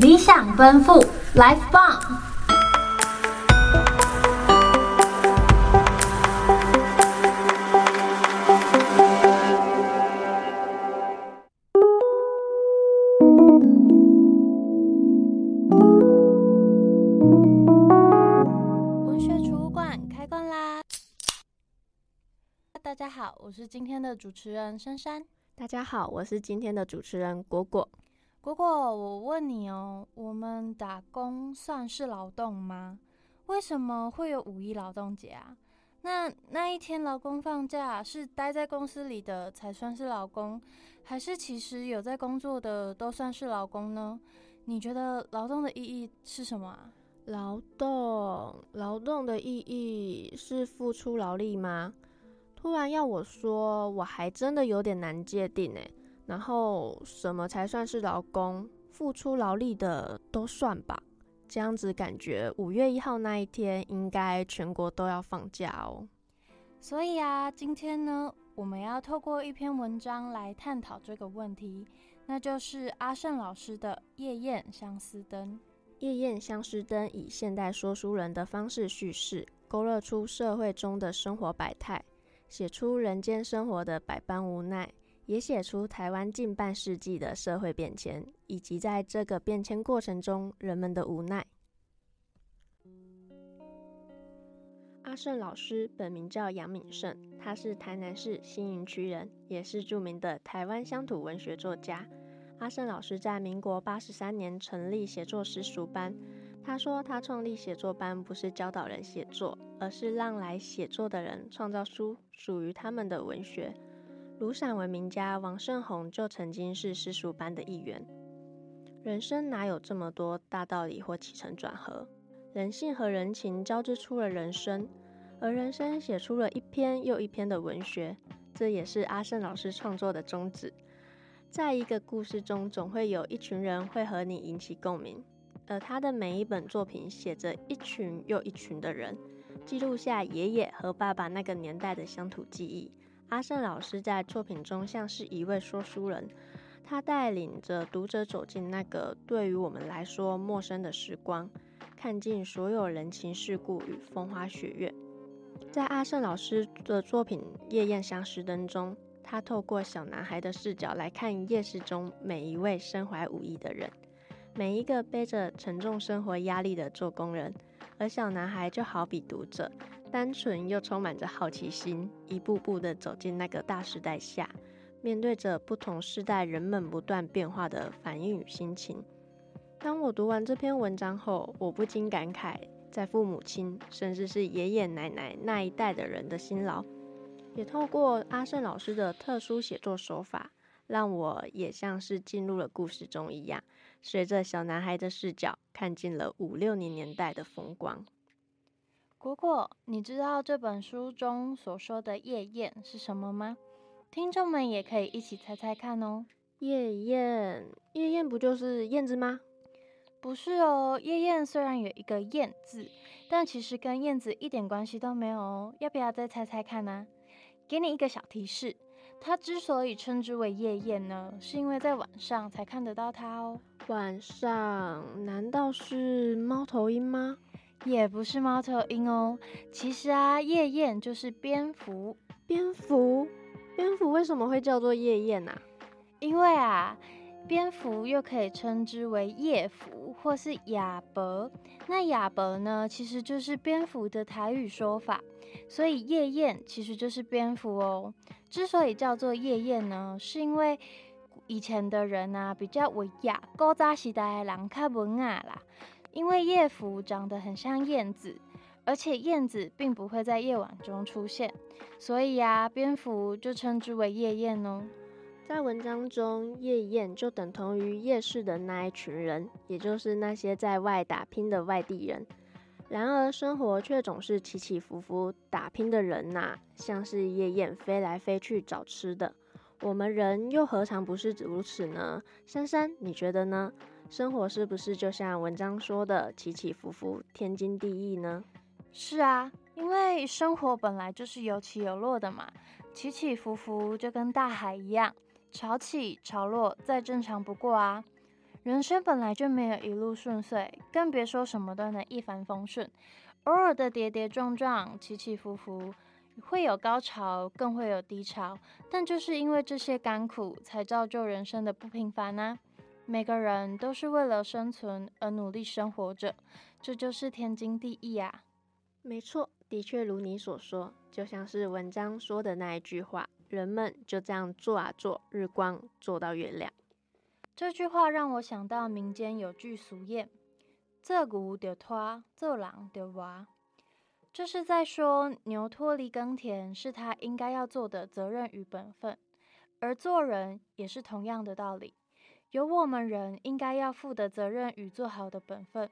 理想奔赴，Life 棒！文学储物馆开馆啦！大家好，我是今天的主持人珊珊。大家好，我是今天的主持人果果。果果，我问你哦，我们打工算是劳动吗？为什么会有五一劳动节啊？那那一天劳工放假，是待在公司里的才算是劳工，还是其实有在工作的都算是劳工呢？你觉得劳动的意义是什么啊？劳动，劳动的意义是付出劳力吗？突然要我说，我还真的有点难界定诶。然后什么才算是劳工？付出劳力的都算吧。这样子感觉五月一号那一天应该全国都要放假哦。所以啊，今天呢，我们要透过一篇文章来探讨这个问题，那就是阿胜老师的《夜宴相思灯》。夜宴相思灯以现代说书人的方式叙事，勾勒出社会中的生活百态。写出人间生活的百般无奈，也写出台湾近半世纪的社会变迁，以及在这个变迁过程中人们的无奈。阿胜老师本名叫杨敏胜，他是台南市新营区人，也是著名的台湾乡土文学作家。阿胜老师在民国八十三年成立写作实塾班。他说，他创立写作班不是教导人写作，而是让来写作的人创造出属于他们的文学。如散文名家王胜宏就曾经是私塾班的一员。人生哪有这么多大道理或起承转合？人性和人情交织出了人生，而人生写出了一篇又一篇的文学。这也是阿胜老师创作的宗旨。在一个故事中，总会有一群人会和你引起共鸣。而他的每一本作品写着一群又一群的人，记录下爷爷和爸爸那个年代的乡土记忆。阿胜老师在作品中像是一位说书人，他带领着读者走进那个对于我们来说陌生的时光，看尽所有人情世故与风花雪月。在阿胜老师的作品《夜宴相思灯》中，他透过小男孩的视角来看夜市中每一位身怀武艺的人。每一个背着沉重生活压力的做工人，而小男孩就好比读者，单纯又充满着好奇心，一步步地走进那个大时代下，面对着不同时代人们不断变化的反应与心情。当我读完这篇文章后，我不禁感慨，在父母亲甚至是爷爷奶奶那一代的人的辛劳，也透过阿胜老师的特殊写作手法，让我也像是进入了故事中一样。随着小男孩的视角，看尽了五六零年代的风光。果果，你知道这本书中所说的夜宴是什么吗？听众们也可以一起猜猜看哦。夜宴，夜宴不就是燕子吗？不是哦，夜宴虽然有一个燕字，但其实跟燕子一点关系都没有哦。要不要再猜猜看呢？给你一个小提示，它之所以称之为夜宴呢，是因为在晚上才看得到它哦。晚上难道是猫头鹰吗？也不是猫头鹰哦。其实啊，夜宴就是蝙蝠。蝙蝠，蝙蝠为什么会叫做夜宴啊？因为啊，蝙蝠又可以称之为夜蝠或是亚伯。那亚伯呢，其实就是蝙蝠的台语说法。所以夜宴其实就是蝙蝠哦。之所以叫做夜宴呢，是因为。以前的人啊，比较文雅，古早时代的人较文雅啦。因为夜蝠长得很像燕子，而且燕子并不会在夜晚中出现，所以啊，蝙蝠就称之为夜宴哦。在文章中，夜宴就等同于夜市的那一群人，也就是那些在外打拼的外地人。然而，生活却总是起起伏伏，打拼的人呐、像是夜宴飞来飞去找吃的。我们人又何尝不是如此呢？珊珊，你觉得呢？生活是不是就像文章说的起起伏伏、天经地义呢？是啊，因为生活本来就是有起有落的嘛，起起伏伏就跟大海一样，潮起潮落再正常不过啊。人生本来就没有一路顺遂，更别说什么都能一帆风顺。偶尔的跌跌撞撞、起起伏伏，会有高潮，更会有低潮。但就是因为这些甘苦，才造就人生的不平凡呢、啊。每个人都是为了生存而努力生活着，这就是天经地义啊。没错，的确如你所说，就像是文章说的那一句话：“人们就这样做啊做，日光做到月亮。”这句话让我想到民间有句俗谚。做牛就拖，做人就活，这是在说牛脱离耕田是他应该要做的责任与本分，而做人也是同样的道理，有我们人应该要负的责任与做好的本分。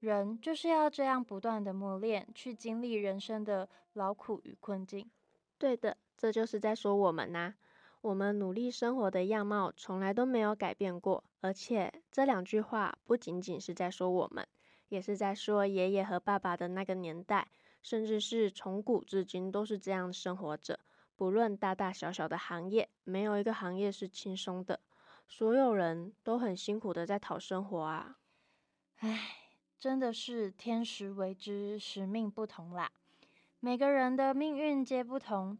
人就是要这样不断的磨练，去经历人生的劳苦与困境。对的，这就是在说我们呐、我们努力生活的样貌从来都没有改变过，而且这两句话不仅仅是在说我们，也是在说爷爷和爸爸的那个年代，甚至是从古至今都是这样生活着。不论大大小小的行业，没有一个行业是轻松的，所有人都很辛苦的在讨生活啊！唉，真的是天时为之，时命不同啦。每个人的命运皆不同。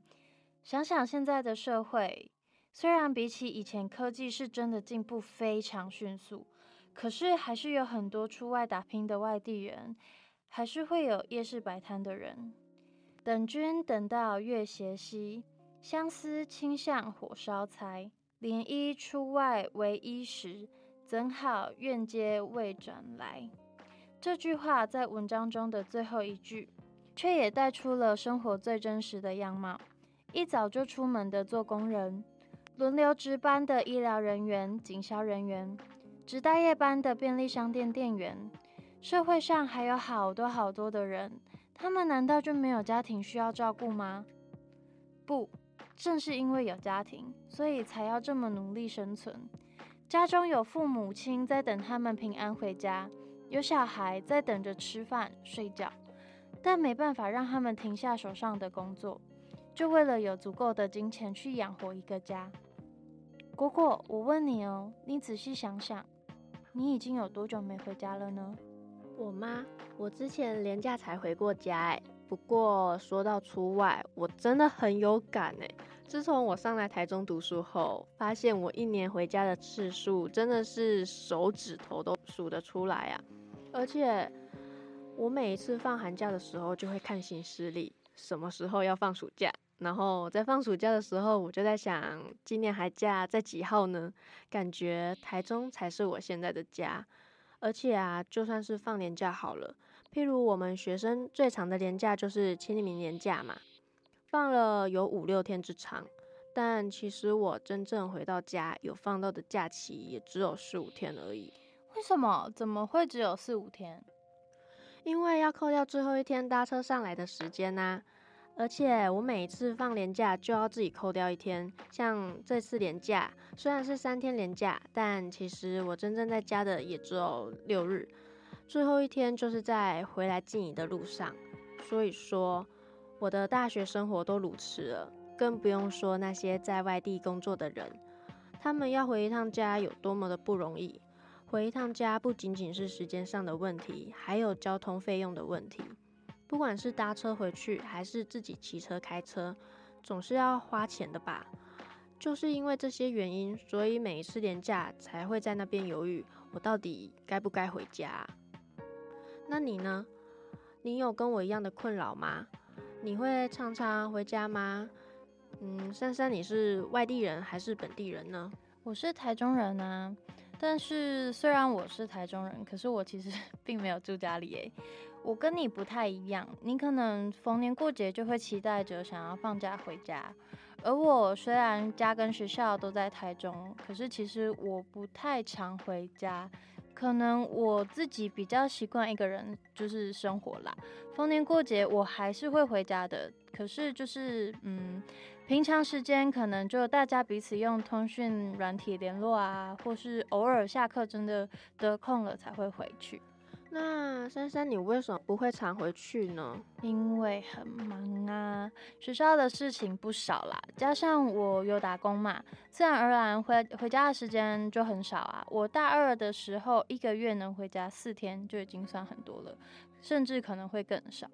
想想现在的社会。虽然比起以前，科技是真的进步非常迅速，可是还是有很多出外打拼的外地人，还是会有夜市摆摊的人。等君等到月斜西，相思倾向火烧柴。涟漪出外为伊时，怎好愿接未转来？这句话在文章中的最后一句，却也带出了生活最真实的样貌。一早就出门的做工人。轮流值班的医疗人员、警消人员，值大夜班的便利商店店员，社会上还有好多好多的人，他们难道就没有家庭需要照顾吗？不，正是因为有家庭，所以才要这么努力生存。家中有父母亲在等他们平安回家，有小孩在等着吃饭睡觉，但没办法让他们停下手上的工作，就为了有足够的金钱去养活一个家。果果，我问你哦，你仔细想想，你已经有多久没回家了呢？我妈？我之前连假才回过家哎。不过说到出外，我真的很有感哎。自从我上来台中读书后，发现我一年回家的次数真的是手指头都数得出来啊。而且我每一次放寒假的时候，就会看行事历，什么时候要放暑假。然后在放暑假的时候，我就在想，今年寒假在几号呢？感觉台中才是我现在的家。而且啊，就算是放年假好了，譬如我们学生最长的年假就是清明年假嘛，放了有五六天之长。但其实我真正回到家有放到的假期也只有四五天而已。为什么？怎么会只有四五天？因为要扣掉最后一天搭车上来的时间呐。而且我每一次放年假就要自己扣掉一天，像这次年假虽然是三天年假，但其实我真正在家的也只有六日，最后一天就是在回来静宜的路上。所以说，我的大学生活都如此了，更不用说那些在外地工作的人，他们要回一趟家有多么的不容易。回一趟家不仅仅是时间上的问题，还有交通费用的问题。不管是搭车回去，还是自己骑车开车，总是要花钱的吧？就是因为这些原因，所以每一次年假才会在那边犹豫，我到底该不该回家？那你呢？你有跟我一样的困扰吗？你会常常回家吗？嗯，珊珊，你是外地人还是本地人呢？我是台中人啊，但是虽然我是台中人，可是我其实 并没有住家里诶。我跟你不太一样，你可能逢年过节就会期待着想要放假回家，而我虽然家跟学校都在台中，可是其实我不太常回家，可能我自己比较习惯一个人就是生活啦。逢年过节我还是会回家的，可是就是嗯，平常时间可能就大家彼此用通讯软体联络啊，或是偶尔下课真的得空了才会回去。那珊珊，你为什么不会常回去呢？因为很忙啊，学校的事情不少啦，加上我有打工嘛，自然而然回回家的时间就很少啊。我大二的时候，一个月能回家四天就已经算很多了，甚至可能会更少。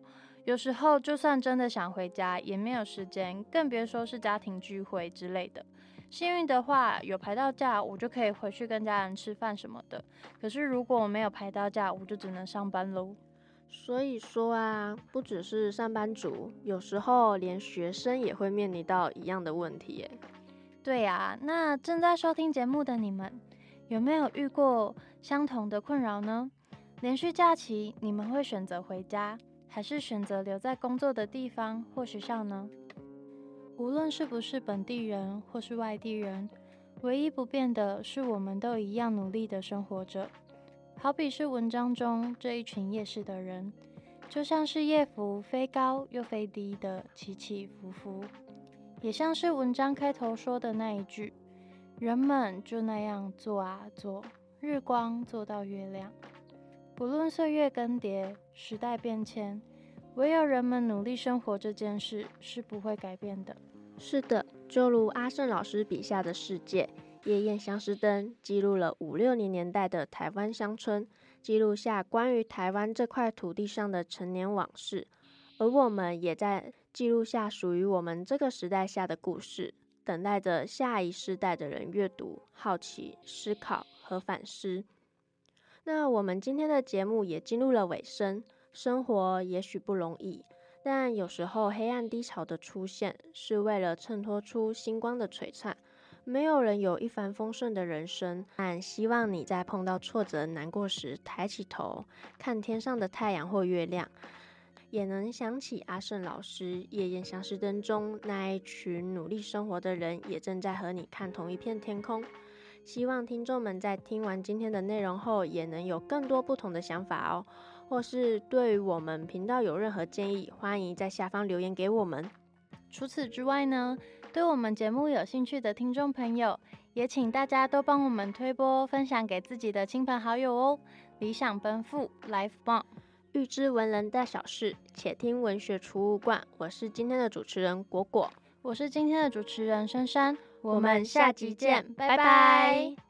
有时候就算真的想回家，也没有时间，更别说是家庭聚会之类的。幸运的话，有排到假，我就可以回去跟家人吃饭什么的。可是如果我没有排到假，我就只能上班喽。所以说啊，不只是上班族，有时候连学生也会面临到一样的问题耶。对呀，那正在收听节目的你们，有没有遇过相同的困扰呢？连续假期，你们会选择回家，还是选择留在工作的地方或学校呢？无论是不是本地人或是外地人，唯一不变的是，我们都一样努力的生活着。好比是文章中这一群夜市的人，就像是夜浮飞高又飞低的起起伏伏，也像是文章开头说的那一句：人们就那样做啊做，日光做到月亮。不论岁月更迭，时代变迁，唯有人们努力生活这件事是不会改变的。是的，就如阿胜老师笔下的世界，夜宴相思灯记录了五六零年代的台湾乡村，记录下关于台湾这块土地上的陈年往事，而我们也在记录下属于我们这个时代下的故事，等待着下一世代的人阅读、好奇、思考和反思。那我们今天的节目也进入了尾声，生活也许不容易。但有时候黑暗低潮的出现，是为了衬托出星光的璀璨。没有人有一帆风顺的人生，但希望你在碰到挫折、难过时，抬起头看天上的太阳或月亮，也能想起阿胜老师《夜宴相思灯》中那一群努力生活的人，也正在和你看同一片天空。希望听众们在听完今天的内容后，也能有更多不同的想法哦。或是对我们频道有任何建议，欢迎在下方留言给我们。除此之外呢，对我们节目有兴趣的听众朋友，也请大家都帮我们推播、分享给自己的亲朋好友哦。理想奔赴，Life Bomb，预知文人大小事，且听文学储物罐。我是今天的主持人果果，我是今天的主持人珊珊，我们下集见，拜拜。拜拜。